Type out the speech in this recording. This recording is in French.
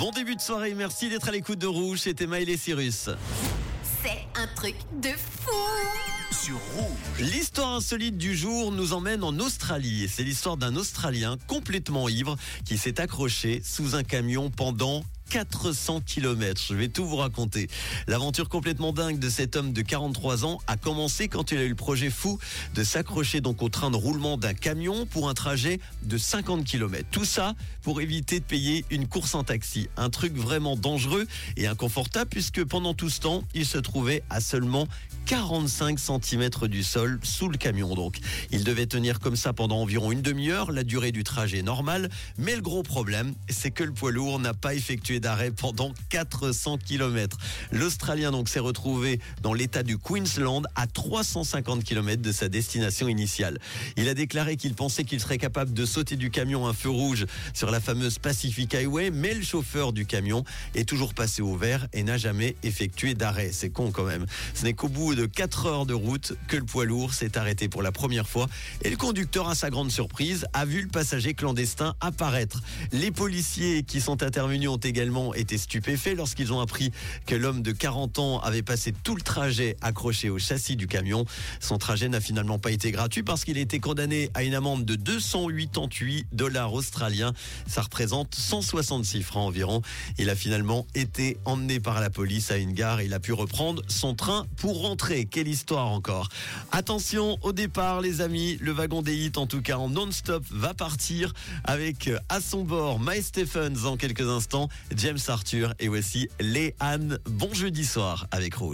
Bon début de soirée, merci d'être à l'écoute de Rouge, c'était Maël et Cyrus. C'est un truc de fou sur Rouge. L'histoire insolite du jour nous emmène en Australie et c'est l'histoire d'un Australien complètement ivre qui s'est accroché sous un camion pendant 400 km. Je vais tout vous raconter. L'aventure complètement dingue de cet homme de 43 ans a commencé quand il a eu le projet fou de s'accrocher donc au train de roulement d'un camion pour un trajet de 50 km. Tout ça pour éviter de payer une course en taxi. Un truc vraiment dangereux et inconfortable puisque pendant tout ce temps, il se trouvait à seulement 45 cm du sol sous le camion donc. Il devait tenir comme ça pendant environ une demi-heure, la durée du trajet normale, mais le gros problème, c'est que le poids lourd n'a pas effectué d'arrêt pendant 400 km. L'Australien donc s'est retrouvé dans l'état du Queensland à 350 km de sa destination initiale. Il a déclaré qu'il pensait qu'il serait capable de sauter du camion un feu rouge sur la fameuse Pacific Highway, mais le chauffeur du camion est toujours passé au vert et n'a jamais effectué d'arrêt. C'est con quand même. Ce n'est qu'au bout de de 4 heures de route que le poids lourd s'est arrêté pour la première fois et le conducteur, à sa grande surprise, a vu le passager clandestin apparaître. Les policiers qui sont intervenus ont également été stupéfaits lorsqu'ils ont appris que l'homme de 40 ans avait passé tout le trajet accroché au châssis du camion. Son trajet n'a finalement pas été gratuit parce qu'il a été condamné à une amende de 288 dollars australiens. Ça représente 166 francs environ. Il a finalement été emmené par la police à une gare. Il a pu reprendre son train pour rentrer quelle histoire encore. Attention au départ les amis, le wagon des hits en tout cas en non-stop va partir avec euh, à son bord My Stephens en quelques instants, James Arthur et voici Léane. Bon jeudi soir avec Rouge.